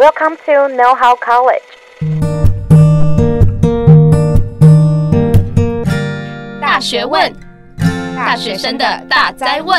Welcome to Know How College。大学问，大学生的大灾问。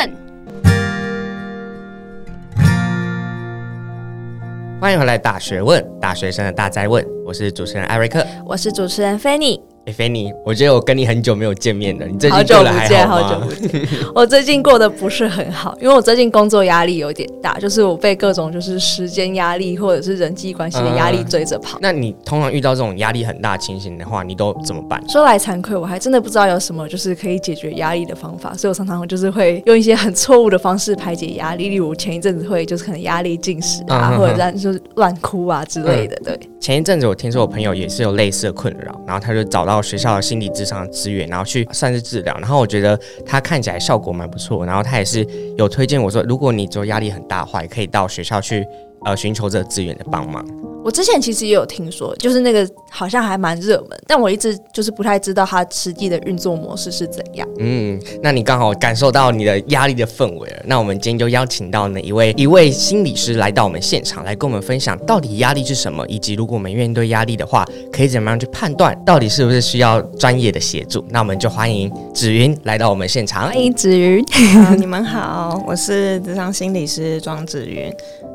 欢迎回来，大学问，大学生的大灾问。我是主持人艾瑞克，我是主持人菲尼。哎，菲尼，我觉得我跟你很久没有见面了，你最近过得还好吗？好久不见，好久不见。我最近过得不是很好，因为我最近工作压力有点大，就是我被各种就是时间压力或者是人际关系的压力追着跑。嗯。那你通常遇到这种压力很大的情形的话，你都怎么办？说来惭愧，我还真的不知道有什么就是可以解决压力的方法，所以我常常就是会用一些很错误的方式排解压力，例如前一阵子会就是可能压力进食啊，嗯、哼哼或者让就是乱哭啊之类的。对，前一阵子我听说我朋友也是有类似的困扰，然后他就找到到学校的心理。智商资源，然后去算是治疗，然后我觉得他看起来效果蛮不错，然后他也是有推荐我说，如果你做压力很大的话，也可以到学校去呃寻求这个资源的帮忙。我之前其实也有听说，就是那个好像还蛮热门，但我一直就是不太知道它实际的运作模式是怎样。嗯，那你刚好感受到你的压力的氛围了。那我们今天就邀请到哪一位一位心理师来到我们现场，来跟我们分享到底压力是什么，以及如果我们面对压力的话，可以怎么样去判断到底是不是需要专业的协助。那我们就欢迎芷云来到我们现场。欢迎芷云，你们好，我是职场心理师庄芷云。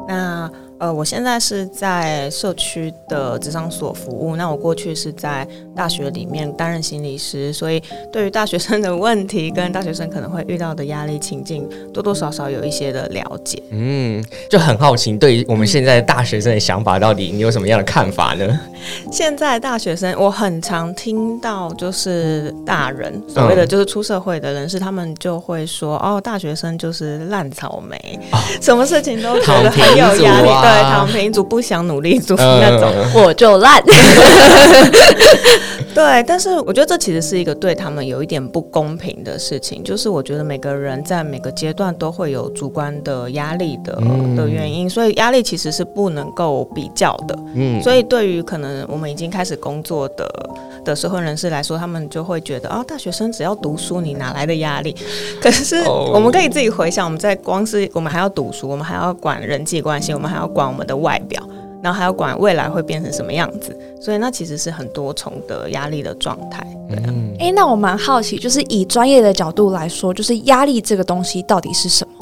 那呃，我现在是在社区的职商所服务。那我过去是在大学里面担任心理师，所以对于大学生的问题跟大学生可能会遇到的压力情境，多多少少有一些的了解。嗯，就很好奇，对于我们现在的大学生的想法，到底你有什么样的看法呢？现在大学生，我很常听到就是大人所谓的就是出社会的人士，他们就会说：“哦，大学生就是烂草莓，哦、什么事情都觉得很有压力。”对，躺平族不想努力族那种，嗯、我就烂。对，但是我觉得这其实是一个对他们有一点不公平的事情。就是我觉得每个人在每个阶段都会有主观的压力的、嗯、的原因，所以压力其实是不能够比较的。嗯，所以对于可能我们已经开始工作的的社会人士来说，他们就会觉得啊、哦，大学生只要读书，你哪来的压力？可是我们可以自己回想，我们在光是我们还要读书，我们还要管人际关系，我们还要管我们的外表，然后还要管未来会变成什么样子，所以那其实是很多重的压力的状态。对啊，哎、欸，那我蛮好奇，就是以专业的角度来说，就是压力这个东西到底是什么？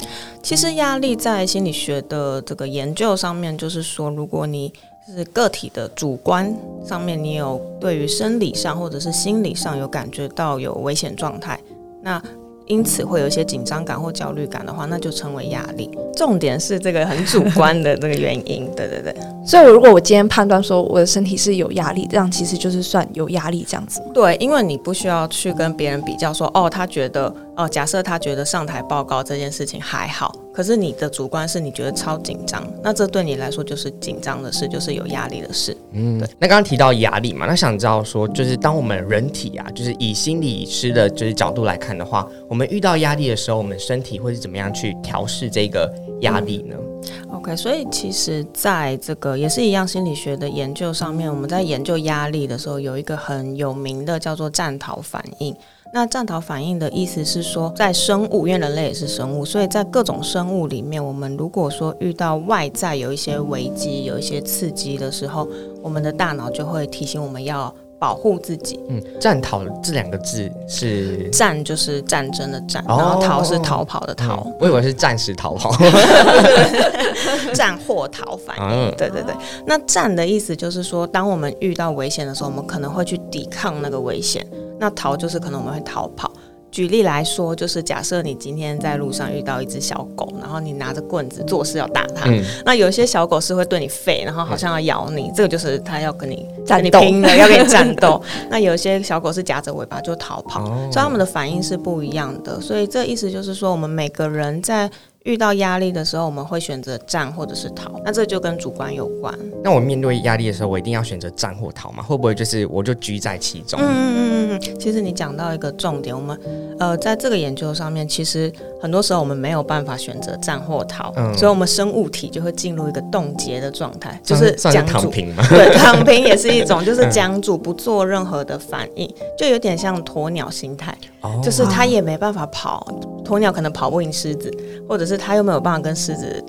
其实压力在心理学的这个研究上面，就是说，如果你是个体的主观上面，你有对于生理上或者是心理上有感觉到有危险状态，那。因此会有一些紧张感或焦虑感的话，那就称为压力。重点是这个很主观的这个原因，对对对。所以如果我今天判断说我的身体是有压力，这样其实就是算有压力这样子。对，因为你不需要去跟别人比较说，哦，他觉得。哦，假设他觉得上台报告这件事情还好，可是你的主观是你觉得超紧张，那这对你来说就是紧张的事，就是有压力的事。嗯，那刚刚提到压力嘛，那想知道说，就是当我们人体啊，就是以心理师的就是角度来看的话，我们遇到压力的时候，我们身体会是怎么样去调试这个压力呢？嗯？OK，所以其实在这个也是一样心理学的研究上面，我们在研究压力的时候，有一个很有名的叫做战逃反应。那战逃反应的意思是说，在生物，因为人类也是生物，所以在各种生物里面，我们如果说遇到外在有一些危机、有一些刺激的时候，我们的大脑就会提醒我们要保护自己。嗯，战逃这两个字是战，就是战争的战，然后逃是逃跑的逃。嗯，我以为是暂时逃跑。战或逃反应，对对对。那战的意思就是说，当我们遇到危险的时候，我们可能会去抵抗那个危险。那逃就是可能我们会逃跑。举例来说，就是假设你今天在路上遇到一只小狗，然后你拿着棍子做事要打它。嗯、那有些小狗是会对你吠，然后好像要咬你，嗯、这个就是它要跟你跟你拼了，要跟你战斗。那有些小狗是夹着尾巴就逃跑，哦、所以它们的反应是不一样的。所以这意思就是说，我们每个人在。遇到压力的时候，我们会选择战或者是逃，那这就跟主观有关。那我面对压力的时候，我一定要选择战或逃吗？会不会就是我就居在其中？嗯嗯嗯嗯。其实你讲到一个重点，我们呃在这个研究上面，其实很多时候我们没有办法选择战或逃，嗯、所以我们生物体就会进入一个冻结的状态，就是僵住。躺平吗？对，躺平也是一种，就是 僵住，不做任何的反应，就有点像鸵鸟心态，哦、就是它也没办法跑。鸵鸟可能跑不赢狮子，或者是它又没有办法跟狮子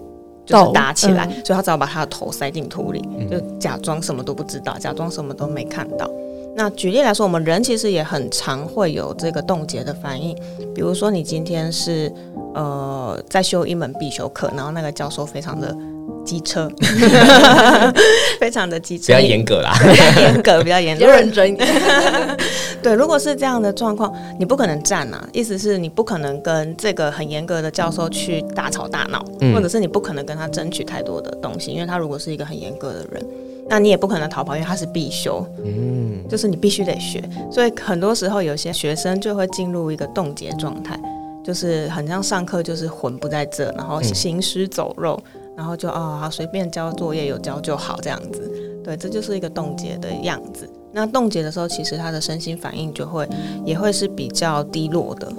就是打起来，所以他只好把他的头塞进土里，就假装什么都不知道，假装什么都没看到。那举例来说，我们人其实也很常会有这个冻结的反应，比如说你今天是呃在修一门必修课，然后那个教授非常的机车，非常的机车，比较严格啦，比较严格，比较严格，要认真。一点。对，如果是这样的状况，你不可能站啊，意思是你不可能跟这个很严格的教授去大吵大闹，嗯、或者是你不可能跟他争取太多的东西，因为他如果是一个很严格的人。那你也不可能逃跑，因为它是必修，嗯，就是你必须得学。所以很多时候，有些学生就会进入一个冻结状态，就是很像上课，就是魂不在这，然后行尸走肉，嗯、然后就哦，好随便交作业有交就好这样子。对，这就是一个冻结的样子。那冻结的时候，其实他的身心反应就会也会是比较低落的。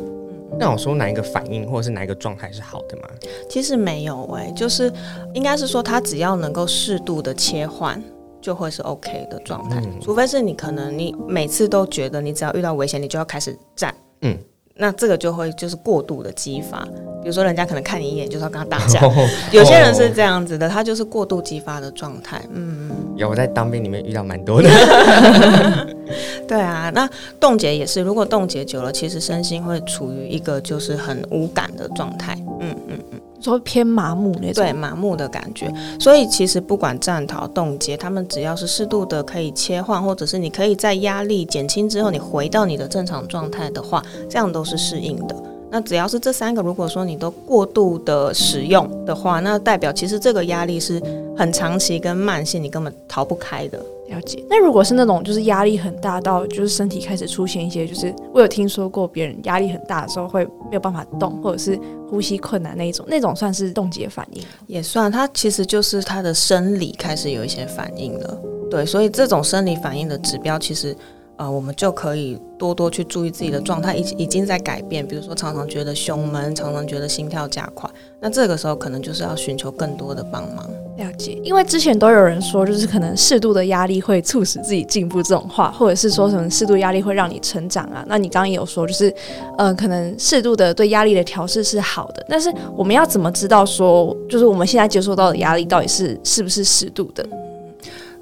那我说哪一个反应或者是哪一个状态是好的吗？其实没有诶、欸，就是应该是说他只要能够适度的切换。就会是 OK 的状态，嗯、除非是你可能你每次都觉得你只要遇到危险，你就要开始战，嗯，那这个就会就是过度的激发，比如说人家可能看你一眼就是要跟他打架，哦、有些人是这样子的，他就是过度激发的状态，嗯，有我在当兵里面遇到蛮多的，对啊，那冻结也是，如果冻结久了，其实身心会处于一个就是很无感的状态，嗯嗯嗯。说偏麻木那种，对，麻木的感觉。所以其实不管战逃、冻结，他们只要是适度的可以切换，或者是你可以在压力减轻之后，你回到你的正常状态的话，这样都是适应的。那只要是这三个，如果说你都过度的使用的话，那代表其实这个压力是很长期跟慢性，你根本逃不开的。了解。那如果是那种就是压力很大到就是身体开始出现一些，就是我有听说过别人压力很大的时候会没有办法动，或者是呼吸困难那一种，那种算是冻结反应？也算，它其实就是他的生理开始有一些反应了。对，所以这种生理反应的指标其实。呃，我们就可以多多去注意自己的状态，已已经在改变。比如说，常常觉得胸闷，常常觉得心跳加快，那这个时候可能就是要寻求更多的帮忙。了解，因为之前都有人说，就是可能适度的压力会促使自己进步这种话，或者是说什么适度压力会让你成长啊。那你刚刚也有说，就是呃，可能适度的对压力的调试是好的，但是我们要怎么知道说，就是我们现在接受到的压力到底是是不是适度的？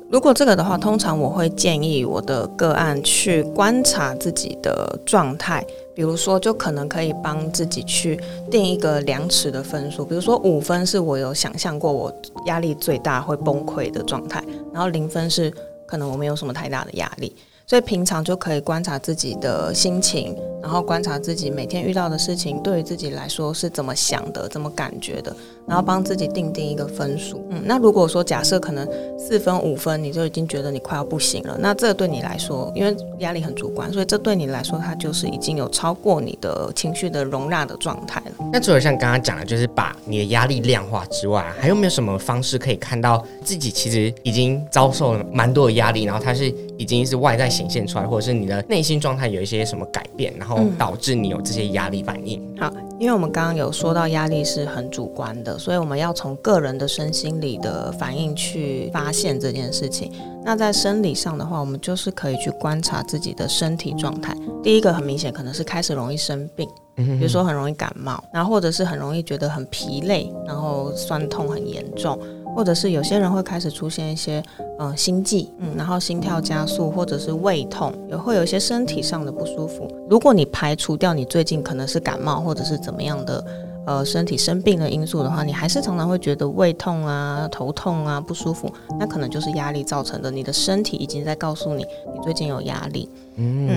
如果这个的话，通常我会建议我的个案去观察自己的状态，比如说，就可能可以帮自己去定一个量尺的分数，比如说五分是我有想象过我压力最大会崩溃的状态，然后零分是可能我没有什么太大的压力。所以平常就可以观察自己的心情，然后观察自己每天遇到的事情，对于自己来说是怎么想的、怎么感觉的，然后帮自己定定一个分数。嗯，那如果说假设可能四分、五分，你就已经觉得你快要不行了，那这对你来说，因为压力很主观，所以这对你来说，它就是已经有超过你的情绪的容纳的状态了。那除了像刚刚讲的，就是把你的压力量化之外，还有没有什么方式可以看到自己其实已经遭受了蛮多的压力，然后它是已经是外在显现出来，或者是你的内心状态有一些什么改变，然后导致你有这些压力反应。好，因为我们刚刚有说到压力是很主观的，所以我们要从个人的身心理的反应去发现这件事情。那在生理上的话，我们就是可以去观察自己的身体状态。第一个很明显，可能是开始容易生病，比如说很容易感冒，然后或者是很容易觉得很疲累，然后酸痛很严重。或者是有些人会开始出现一些，呃，心悸，嗯，然后心跳加速，或者是胃痛，也会有一些身体上的不舒服。如果你排除掉你最近可能是感冒或者是怎么样的，呃，身体生病的因素的话，你还是常常会觉得胃痛啊、头痛啊、不舒服，那可能就是压力造成的。你的身体已经在告诉你，你最近有压力。嗯，嗯，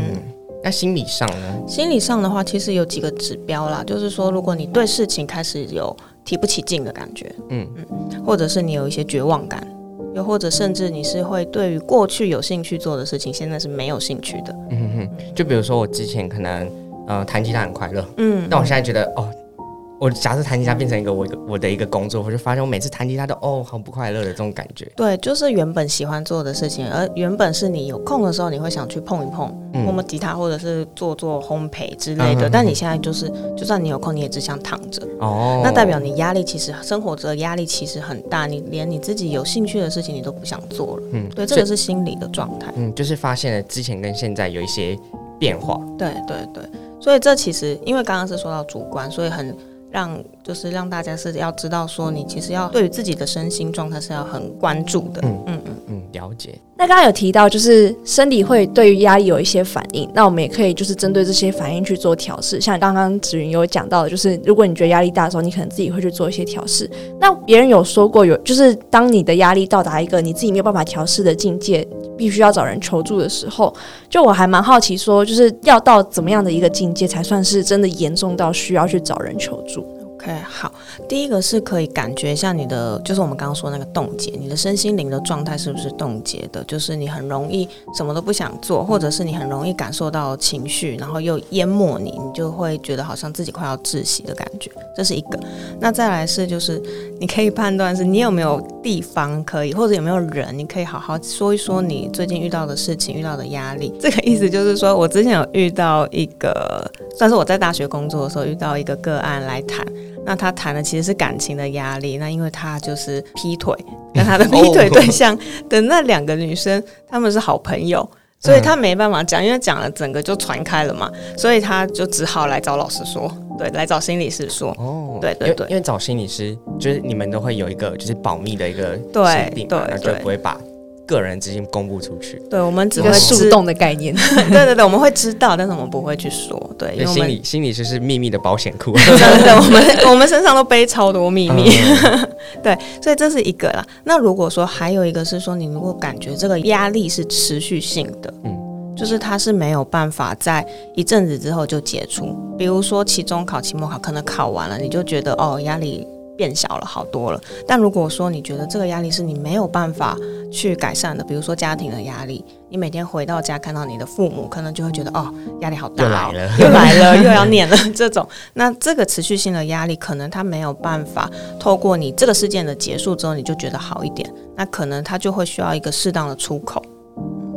那心理上呢？心理上的话，其实有几个指标啦，就是说，如果你对事情开始有提不起劲的感觉，嗯嗯，或者是你有一些绝望感，又或者甚至你是会对于过去有兴趣做的事情，现在是没有兴趣的，嗯哼，就比如说我之前可能呃弹吉他很快乐，嗯，但我现在觉得哦。我假设弹吉他变成一个我我的一个工作，我就发现我每次弹吉他都哦好不快乐的这种感觉。对，就是原本喜欢做的事情，而原本是你有空的时候你会想去碰一碰，嗯、摸摸吉他或者是做做烘焙之类的。嗯、但你现在就是，就算你有空，你也只想躺着。哦。那代表你压力其实生活着压力其实很大，你连你自己有兴趣的事情你都不想做了。嗯。对，这个是心理的状态。嗯，就是发现了之前跟现在有一些变化。对对对，所以这其实因为刚刚是说到主观，所以很。让就是让大家是要知道说，你其实要对于自己的身心状态是要很关注的。嗯。嗯嗯嗯，了解。那刚刚有提到，就是身体会对于压力有一些反应，那我们也可以就是针对这些反应去做调试。像刚刚子云有讲到的，就是如果你觉得压力大的时候，你可能自己会去做一些调试。那别人有说过，有就是当你的压力到达一个你自己没有办法调试的境界，必须要找人求助的时候，就我还蛮好奇，说就是要到怎么样的一个境界才算是真的严重到需要去找人求助？OK，好，第一个是可以感觉一下你的，就是我们刚刚说那个冻结，你的身心灵的状态是不是冻结的？就是你很容易什么都不想做，或者是你很容易感受到情绪，然后又淹没你，你就会觉得好像自己快要窒息的感觉，这是一个。那再来是就是你可以判断是你有没有地方可以，或者有没有人，你可以好好说一说你最近遇到的事情，遇到的压力。这个意思就是说我之前有遇到一个，算是我在大学工作的时候遇到一个个案来谈。那他谈的其实是感情的压力，那因为他就是劈腿，跟他的劈腿对象的那两个女生，他们是好朋友，所以他没办法讲，因为讲了整个就传开了嘛，所以他就只好来找老师说，对，来找心理师说，哦，对对对，因为找心理师就是你们都会有一个就是保密的一个协定，对，那就不会把。个人资讯公布出去，对，我们只会树洞的概念，对对对，我们会知道，但是我们不会去说，对，因为心理心理就是秘密的保险库，真的，我们 我们身上都背超多秘密，嗯、对，所以这是一个啦。那如果说还有一个是说，你如果感觉这个压力是持续性的，嗯，就是它是没有办法在一阵子之后就解除，比如说期中考、期末考，可能考完了你就觉得哦压力。变小了好多了，但如果说你觉得这个压力是你没有办法去改善的，比如说家庭的压力，你每天回到家看到你的父母，可能就会觉得哦，压力好大，又来了，又来了，又要念了这种，那这个持续性的压力，可能他没有办法透过你这个事件的结束之后，你就觉得好一点，那可能他就会需要一个适当的出口。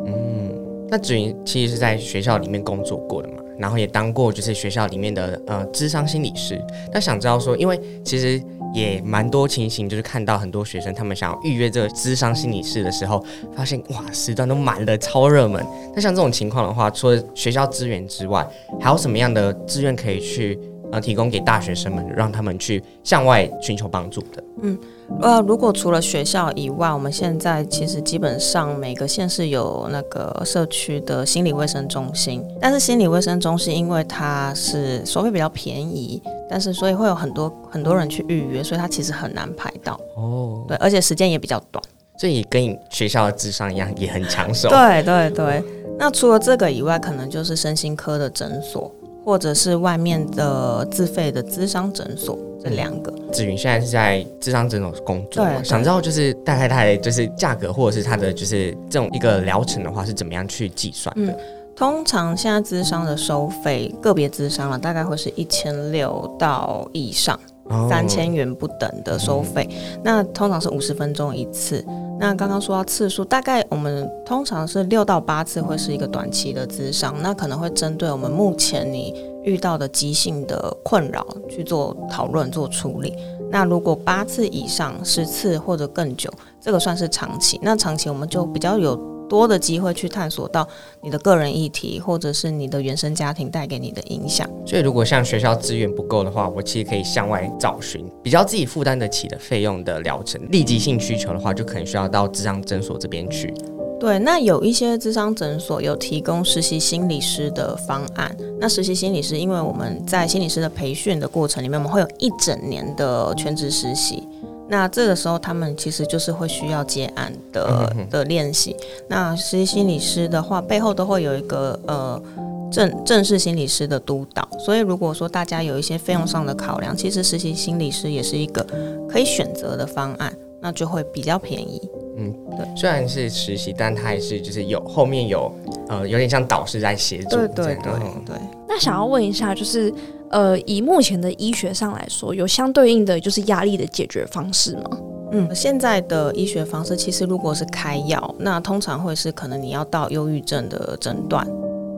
嗯，那子云其实是在学校里面工作过的嘛，然后也当过就是学校里面的呃智商心理师，那想知道说，因为其实。也蛮多情形，就是看到很多学生他们想要预约这个智商心理师的时候，发现哇，时段都满了，超热门。那像这种情况的话，除了学校资源之外，还有什么样的资源可以去呃提供给大学生们，让他们去向外寻求帮助的？嗯。呃，如果除了学校以外，我们现在其实基本上每个县市有那个社区的心理卫生中心，但是心理卫生中心因为它是收费比较便宜，但是所以会有很多很多人去预约，所以它其实很难排到。哦，对，而且时间也比较短，所以跟学校的智商一样，也很抢手。对对对，那除了这个以外，可能就是身心科的诊所。或者是外面的自费的咨商诊所，这两个。子云现在是在咨商诊所工作，对，想知道就是大概大概就是价格，或者是它的就是这种一个疗程的话是怎么样去计算？嗯，通常现在咨商的收费，个别咨商了大概会是一千六到以上，三千元不等的收费。那通常是五十分钟一次。那刚刚说到次数，大概我们通常是六到八次会是一个短期的咨商，那可能会针对我们目前你遇到的急性的困扰去做讨论、做处理。那如果八次以上、十次或者更久，这个算是长期。那长期我们就比较有。多的机会去探索到你的个人议题，或者是你的原生家庭带给你的影响。所以，如果像学校资源不够的话，我其实可以向外找寻比较自己负担得起的费用的疗程。立即性需求的话，就可能需要到智商诊所这边去。对，那有一些智商诊所有提供实习心理师的方案。那实习心理师，因为我们在心理师的培训的过程里面，我们会有一整年的全职实习。那这个时候，他们其实就是会需要接案的的练习。那实习心理师的话，背后都会有一个呃正正式心理师的督导。所以，如果说大家有一些费用上的考量，其实实习心理师也是一个可以选择的方案，那就会比较便宜。嗯，对。虽然是实习，但他还是就是有后面有呃有点像导师在协助。对对对对。那想要问一下，就是。呃，以目前的医学上来说，有相对应的就是压力的解决方式吗？嗯，现在的医学方式其实如果是开药，那通常会是可能你要到忧郁症的诊断。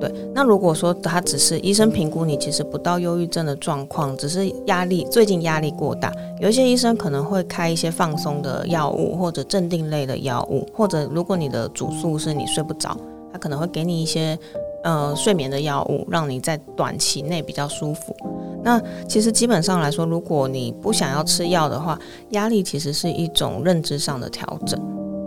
对，那如果说他只是医生评估你其实不到忧郁症的状况，只是压力最近压力过大，有一些医生可能会开一些放松的药物或者镇定类的药物，或者如果你的主诉是你睡不着，他可能会给你一些。呃睡眠的药物，让你在短期内比较舒服。那其实基本上来说，如果你不想要吃药的话，压力其实是一种认知上的调整。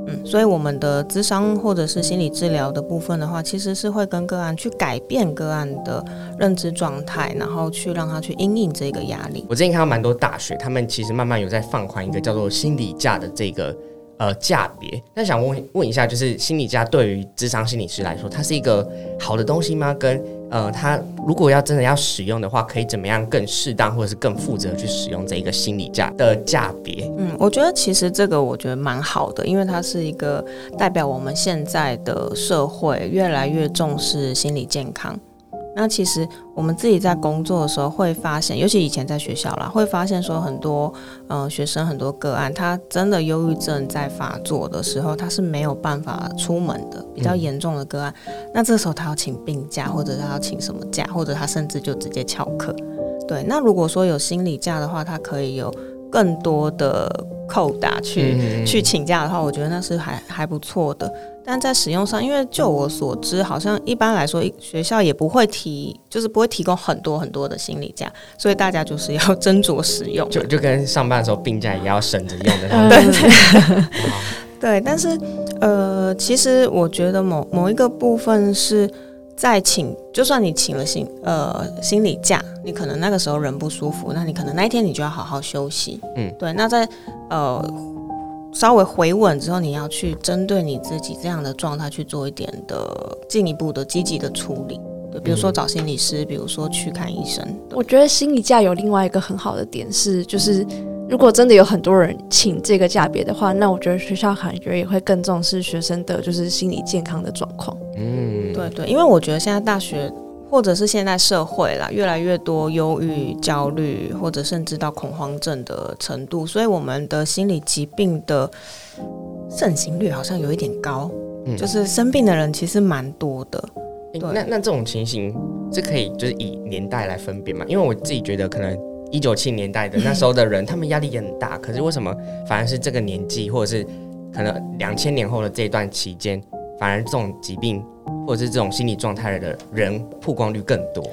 嗯，所以我们的智商或者是心理治疗的部分的话，其实是会跟个案去改变个案的认知状态，然后去让他去因应这个压力。我最近看到蛮多大学，他们其实慢慢有在放宽一个叫做心理价的这个呃价别。那想问问一下，就是心理价对于智商心理师来说，它是一个好的东西吗？跟呃，他如果要真的要使用的话，可以怎么样更适当或者是更负责去使用这一个心理价的价别？嗯，我觉得其实这个我觉得蛮好的，因为它是一个代表我们现在的社会越来越重视心理健康。那其实我们自己在工作的时候会发现，尤其以前在学校啦，会发现说很多呃学生很多个案，他真的忧郁症在发作的时候，他是没有办法出门的，比较严重的个案。嗯、那这时候他要请病假，或者他要请什么假，或者他甚至就直接翘课。对，那如果说有心理假的话，他可以有更多的扣打去、嗯、去请假的话，我觉得那是还还不错的。但在使用上，因为就我所知，好像一般来说学校也不会提，就是不会提供很多很多的心理假，所以大家就是要 斟酌使用，就就跟上班的时候病假也要省着用的。对对 对，但是呃，其实我觉得某某一个部分是在请，就算你请了心呃心理假，你可能那个时候人不舒服，那你可能那一天你就要好好休息。嗯，对。那在呃。稍微回稳之后，你要去针对你自己这样的状态去做一点的进一步的积极的处理，对，比如说找心理师，比如说去看医生。我觉得心理假有另外一个很好的点是，就是如果真的有很多人请这个假别的话，那我觉得学校感觉也会更重视学生的就是心理健康的状况。嗯，对对，因为我觉得现在大学。或者是现在社会啦，越来越多忧郁、焦虑，或者甚至到恐慌症的程度，所以我们的心理疾病的盛行率好像有一点高，嗯、就是生病的人其实蛮多的。欸、那那这种情形是可以就是以年代来分辨嘛？因为我自己觉得，可能一九七年代的 那时候的人，他们压力也很大，可是为什么反而是这个年纪，或者是可能两千年后的这一段期间，反而这种疾病？或者是这种心理状态的人曝光率更多。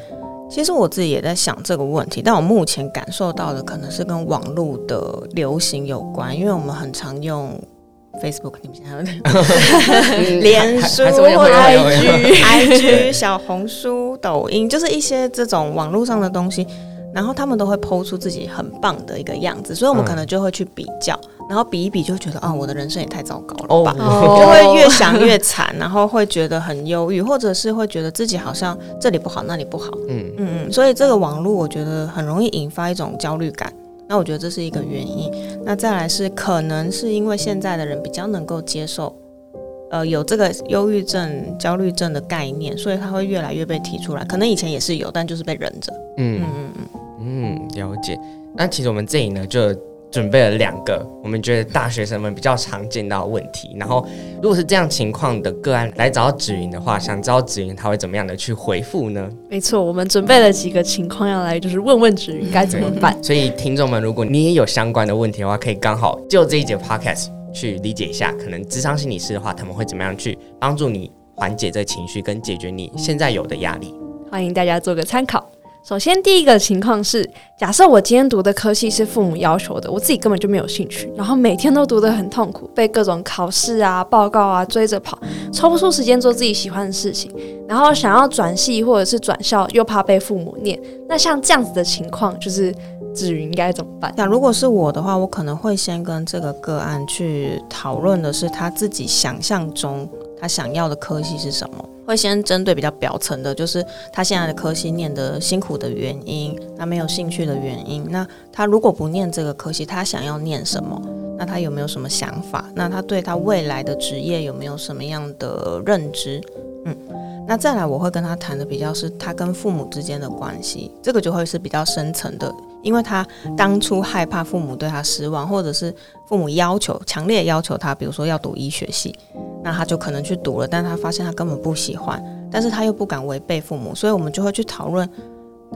其实我自己也在想这个问题，但我目前感受到的可能是跟网络的流行有关，因为我们很常用 Facebook，你们现在有 脸书、IG、IG、小红书、抖音，就是一些这种网络上的东西。然后他们都会 po 出自己很棒的一个样子，所以我们可能就会去比较，嗯、然后比一比就觉得啊、哦，我的人生也太糟糕了吧，哦、就会越想越惨，然后会觉得很忧郁，或者是会觉得自己好像这里不好那里不好，嗯嗯嗯，所以这个网络我觉得很容易引发一种焦虑感，那我觉得这是一个原因。那再来是可能是因为现在的人比较能够接受，呃，有这个忧郁症、焦虑症的概念，所以他会越来越被提出来。可能以前也是有，但就是被忍着，嗯嗯嗯。嗯嗯，了解。那其实我们这里呢，就准备了两个我们觉得大学生们比较常见到的问题。然后，如果是这样情况的个案来找到芷芸的话，想知道芷云他会怎么样的去回复呢？没错，我们准备了几个情况要来，就是问问芷云该怎么办。所以，听众们，如果你也有相关的问题的话，可以刚好就这一节 podcast 去理解一下，可能智商心理师的话，他们会怎么样去帮助你缓解这个情绪，跟解决你现在有的压力。欢迎大家做个参考。首先，第一个情况是，假设我今天读的科系是父母要求的，我自己根本就没有兴趣，然后每天都读得很痛苦，被各种考试啊、报告啊追着跑，抽不出时间做自己喜欢的事情，然后想要转系或者是转校，又怕被父母念。那像这样子的情况，就是子云应该怎么办？那如果是我的话，我可能会先跟这个个案去讨论的是他自己想象中他想要的科系是什么。会先针对比较表层的，就是他现在的科系念得辛苦的原因，他没有兴趣的原因。那他如果不念这个科系，他想要念什么？那他有没有什么想法？那他对他未来的职业有没有什么样的认知？嗯，那再来我会跟他谈的比较是他跟父母之间的关系，这个就会是比较深层的。因为他当初害怕父母对他失望，或者是父母要求强烈要求他，比如说要读医学系，那他就可能去读了，但他发现他根本不喜欢，但是他又不敢违背父母，所以我们就会去讨论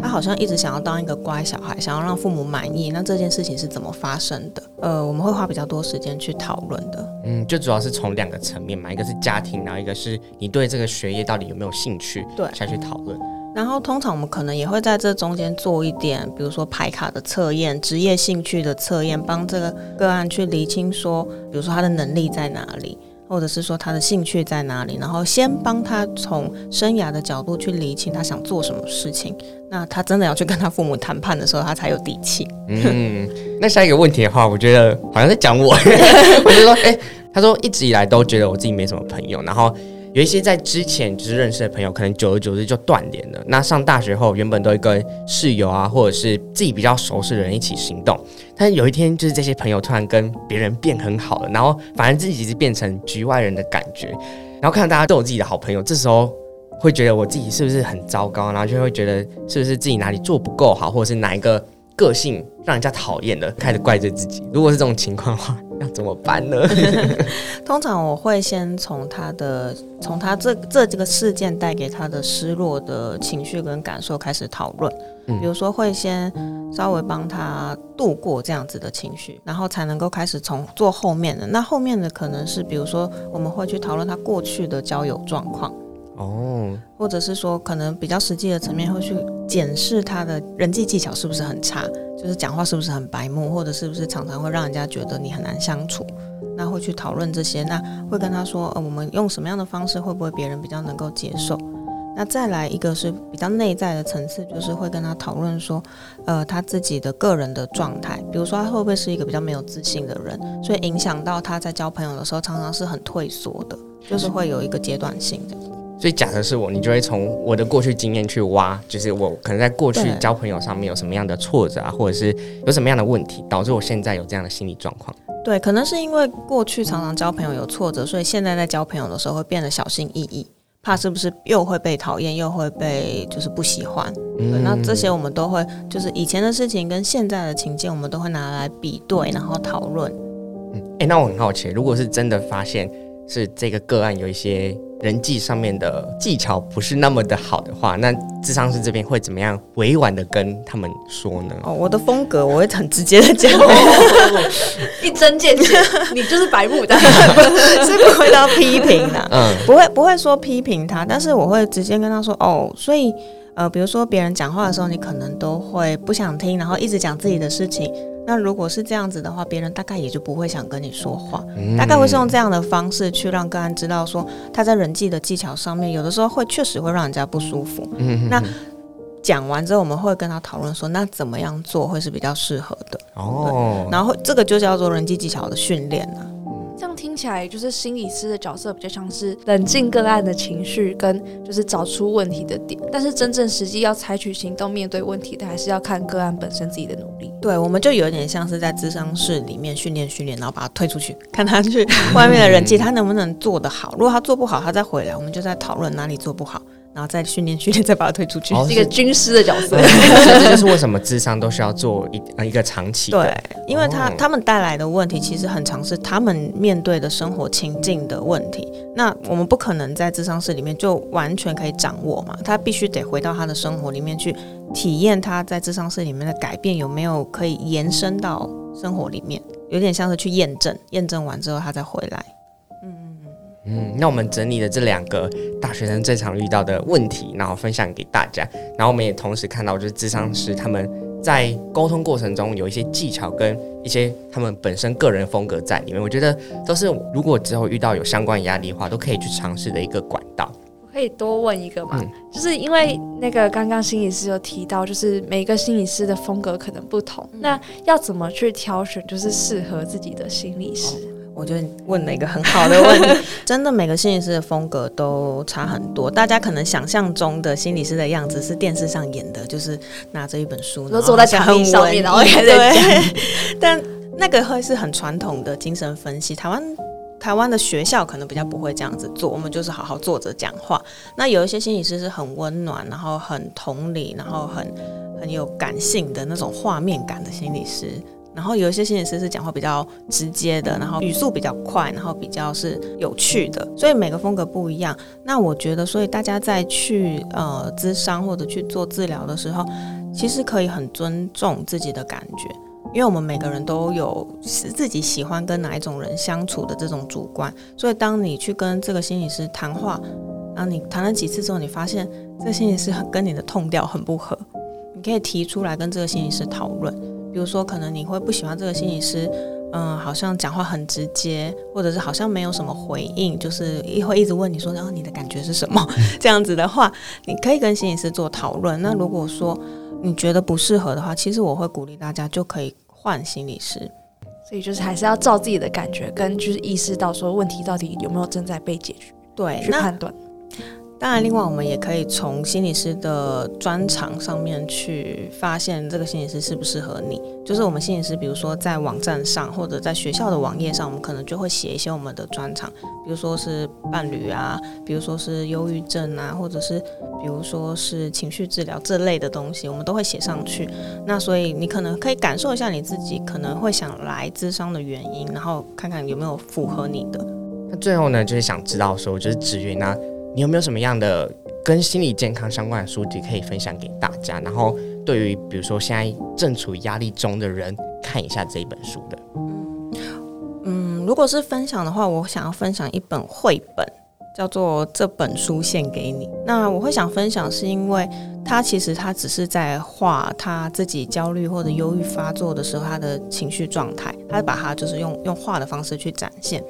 他好像一直想要当一个乖小孩，想要让父母满意。那这件事情是怎么发生的？呃，我们会花比较多时间去讨论的。嗯，就主要是从两个层面嘛，一个是家庭，然后一个是你对这个学业到底有没有兴趣，对，下去讨论。然后通常我们可能也会在这中间做一点，比如说排卡的测验、职业兴趣的测验，帮这个个案去厘清说，比如说他的能力在哪里。或者是说他的兴趣在哪里，然后先帮他从生涯的角度去理清他想做什么事情。那他真的要去跟他父母谈判的时候，他才有底气。嗯，那下一个问题的话，我觉得好像在讲我，我就说，哎、他说一直以来都觉得我自己没什么朋友，然后。有一些在之前就是认识的朋友，可能久而久之就断联了。那上大学后，原本都会跟室友啊，或者是自己比较熟悉的人一起行动。但是有一天，就是这些朋友突然跟别人变很好了，然后反而自己是变成局外人的感觉。然后看到大家都有自己的好朋友，这时候会觉得我自己是不是很糟糕？然后就会觉得是不是自己哪里做不够好，或者是哪一个个性让人家讨厌了，开始怪罪自己。如果是这种情况的话。要怎么办呢？通常我会先从他的，从他这这几个事件带给他的失落的情绪跟感受开始讨论。比如说会先稍微帮他度过这样子的情绪，然后才能够开始从做后面的。那后面的可能是，比如说我们会去讨论他过去的交友状况。哦，或者是说，可能比较实际的层面会去检视他的人际技巧是不是很差，就是讲话是不是很白目，或者是不是常常会让人家觉得你很难相处。那会去讨论这些，那会跟他说，呃，我们用什么样的方式，会不会别人比较能够接受？那再来一个是比较内在的层次，就是会跟他讨论说，呃，他自己的个人的状态，比如说他会不会是一个比较没有自信的人，所以影响到他在交朋友的时候，常常是很退缩的，就是会有一个阶段性的。所以，假设是我，你就会从我的过去经验去挖，就是我可能在过去交朋友上面有什么样的挫折啊，或者是有什么样的问题，导致我现在有这样的心理状况。对，可能是因为过去常常交朋友有挫折，所以现在在交朋友的时候会变得小心翼翼，怕是不是又会被讨厌，又会被就是不喜欢。对，那这些我们都会就是以前的事情跟现在的情境，我们都会拿来比对，然后讨论。嗯，哎，那我很好奇，如果是真的发现是这个个案有一些。人际上面的技巧不是那么的好的话，那智商师这边会怎么样委婉的跟他们说呢？哦，我的风格我会很直接的讲，一针见血，你就是白目的，是不会到批评的，嗯，不会不会说批评他，但是我会直接跟他说，哦，所以呃，比如说别人讲话的时候，你可能都会不想听，然后一直讲自己的事情。那如果是这样子的话，别人大概也就不会想跟你说话，大概会是用这样的方式去让个案知道说他在人际的技巧上面，有的时候会确实会让人家不舒服。那讲完之后，我们会跟他讨论说，那怎么样做会是比较适合的？哦，然后这个就叫做人际技巧的训练了。听起来就是心理师的角色比较像是冷静个案的情绪，跟就是找出问题的点。但是真正实际要采取行动面对问题的，还是要看个案本身自己的努力。对，我们就有点像是在智商室里面训练训练，然后把他推出去，看他去外面的人际他能不能做得好。如果他做不好，他再回来，我们就在讨论哪里做不好。然后再训练训练，再把他推出去，哦、是一个军师的角色。这就是为什么智商都需要做一呃一个长期。对，因为他他们带来的问题，其实很常是他们面对的生活情境的问题。那我们不可能在智商室里面就完全可以掌握嘛，他必须得回到他的生活里面去体验他在智商室里面的改变有没有可以延伸到生活里面，有点像是去验证，验证完之后他再回来。嗯，那我们整理了这两个大学生最常遇到的问题，然后分享给大家。然后我们也同时看到，就是智商师他们在沟通过程中有一些技巧跟一些他们本身个人风格在里面。我觉得都是如果之后遇到有相关压力的话，都可以去尝试的一个管道。我可以多问一个吗？嗯、就是因为那个刚刚心理师有提到，就是每个心理师的风格可能不同，那要怎么去挑选，就是适合自己的心理师？我觉得问了一个很好的问题，真的每个心理师的风格都差很多。大家可能想象中的心理师的样子是电视上演的，就是拿着一本书，然后坐在墙壁上面，然后开始讲。但那个会是很传统的精神分析。台湾台湾的学校可能比较不会这样子做，我们就是好好坐着讲话。那有一些心理师是很温暖，然后很同理，然后很很有感性的那种画面感的心理师。然后有一些心理师是讲话比较直接的，然后语速比较快，然后比较是有趣的，所以每个风格不一样。那我觉得，所以大家在去呃咨商或者去做治疗的时候，其实可以很尊重自己的感觉，因为我们每个人都有是自己喜欢跟哪一种人相处的这种主观。所以当你去跟这个心理师谈话，然后你谈了几次之后，你发现这个心理师很跟你的痛调很不合，你可以提出来跟这个心理师讨论。比如说，可能你会不喜欢这个心理师，嗯，好像讲话很直接，或者是好像没有什么回应，就是一会一直问你说，然后你的感觉是什么？这样子的话，你可以跟心理师做讨论。那如果说你觉得不适合的话，其实我会鼓励大家就可以换心理师。所以就是还是要照自己的感觉，跟就是意识到说问题到底有没有正在被解决，对，去判断。当然，另外我们也可以从心理师的专长上面去发现这个心理师适不适合你。就是我们心理师，比如说在网站上或者在学校的网页上，我们可能就会写一些我们的专长，比如说是伴侣啊，比如说是忧郁症啊，或者是比如说是情绪治疗这类的东西，我们都会写上去。那所以你可能可以感受一下你自己可能会想来咨商的原因，然后看看有没有符合你的。那最后呢，就是想知道说，就是芷云啊。你有没有什么样的跟心理健康相关的书籍可以分享给大家？然后对于比如说现在正处于压力中的人，看一下这一本书的。嗯，如果是分享的话，我想要分享一本绘本，叫做《这本书献给你》。那我会想分享，是因为他其实他只是在画他自己焦虑或者忧郁发作的时候他的情绪状态，他把它就是用用画的方式去展现。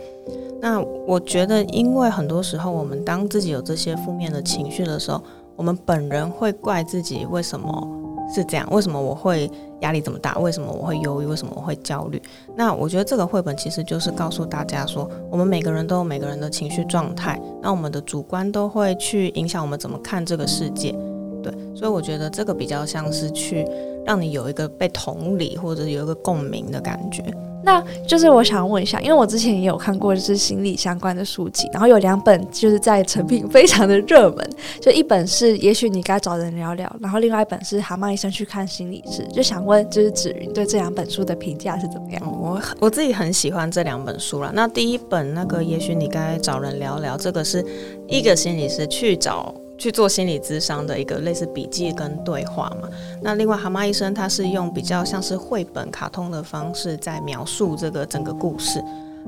那我觉得，因为很多时候，我们当自己有这些负面的情绪的时候，我们本人会怪自己为什么是这样？为什么我会压力这么大？为什么我会忧郁？为什么我会焦虑？那我觉得这个绘本其实就是告诉大家说，我们每个人都有每个人的情绪状态，那我们的主观都会去影响我们怎么看这个世界。对，所以我觉得这个比较像是去让你有一个被同理或者有一个共鸣的感觉。那就是我想问一下，因为我之前也有看过就是心理相关的书籍，然后有两本就是在成品非常的热门，就一本是也许你该找人聊聊，然后另外一本是蛤蟆医生去看心理师，就想问就是子云对这两本书的评价是怎么样？我我自己很喜欢这两本书了。那第一本那个也许你该找人聊聊，这个是一个心理师去找。去做心理咨商的一个类似笔记跟对话嘛。那另外蛤蟆医生他是用比较像是绘本、卡通的方式在描述这个整个故事。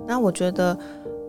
那我觉得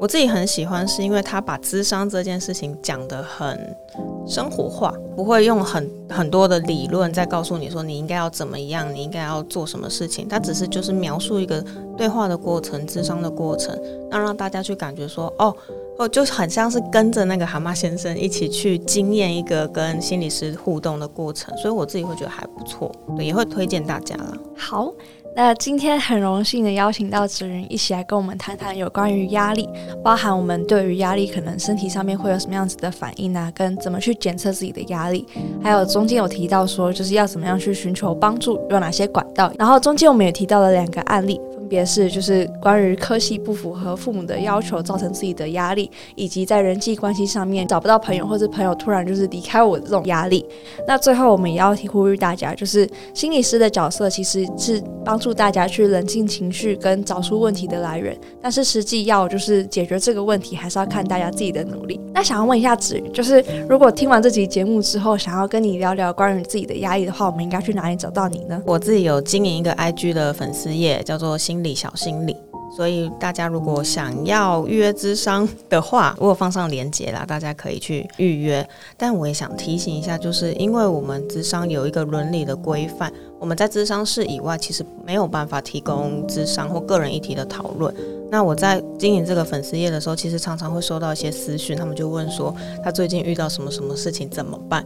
我自己很喜欢，是因为他把智商这件事情讲得很生活化，不会用很很多的理论在告诉你说你应该要怎么样，你应该要做什么事情。他只是就是描述一个对话的过程、智商的过程，那让大家去感觉说哦。哦，就很像是跟着那个蛤蟆先生一起去经验一个跟心理师互动的过程，所以我自己会觉得还不错，对，也会推荐大家了。好，那今天很荣幸的邀请到芷云一起来跟我们谈谈有关于压力，包含我们对于压力可能身体上面会有什么样子的反应啊，跟怎么去检测自己的压力，还有中间有提到说就是要怎么样去寻求帮助，有哪些管道，然后中间我们也提到了两个案例。别是就是关于科系不符合父母的要求，造成自己的压力，以及在人际关系上面找不到朋友，或者朋友突然就是离开我的这种压力。那最后我们也要呼吁大家，就是心理师的角色其实是帮助大家去冷静情绪跟找出问题的来源，但是实际要就是解决这个问题，还是要看大家自己的努力。那想要问一下子瑜，就是如果听完这集节目之后，想要跟你聊聊关于自己的压力的话，我们应该去哪里找到你呢？我自己有经营一个 IG 的粉丝页，叫做心理小心理，所以大家如果想要预约咨商的话，我有放上链接啦，大家可以去预约。但我也想提醒一下，就是因为我们咨商有一个伦理的规范，我们在咨商室以外，其实没有办法提供咨商或个人议题的讨论。那我在经营这个粉丝页的时候，其实常常会收到一些私讯，他们就问说他最近遇到什么什么事情怎么办？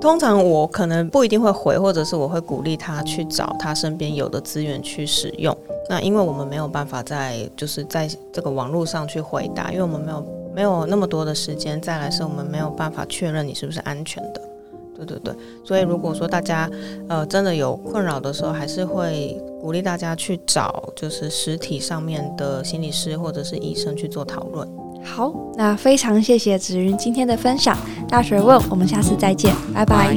通常我可能不一定会回，或者是我会鼓励他去找他身边有的资源去使用。那因为我们没有办法在就是在这个网络上去回答，因为我们没有没有那么多的时间。再来是我们没有办法确认你是不是安全的。对对对，所以如果说大家呃真的有困扰的时候，还是会鼓励大家去找就是实体上面的心理师或者是医生去做讨论。好，那非常谢谢子云今天的分享，大学问，我们下次再见，拜拜。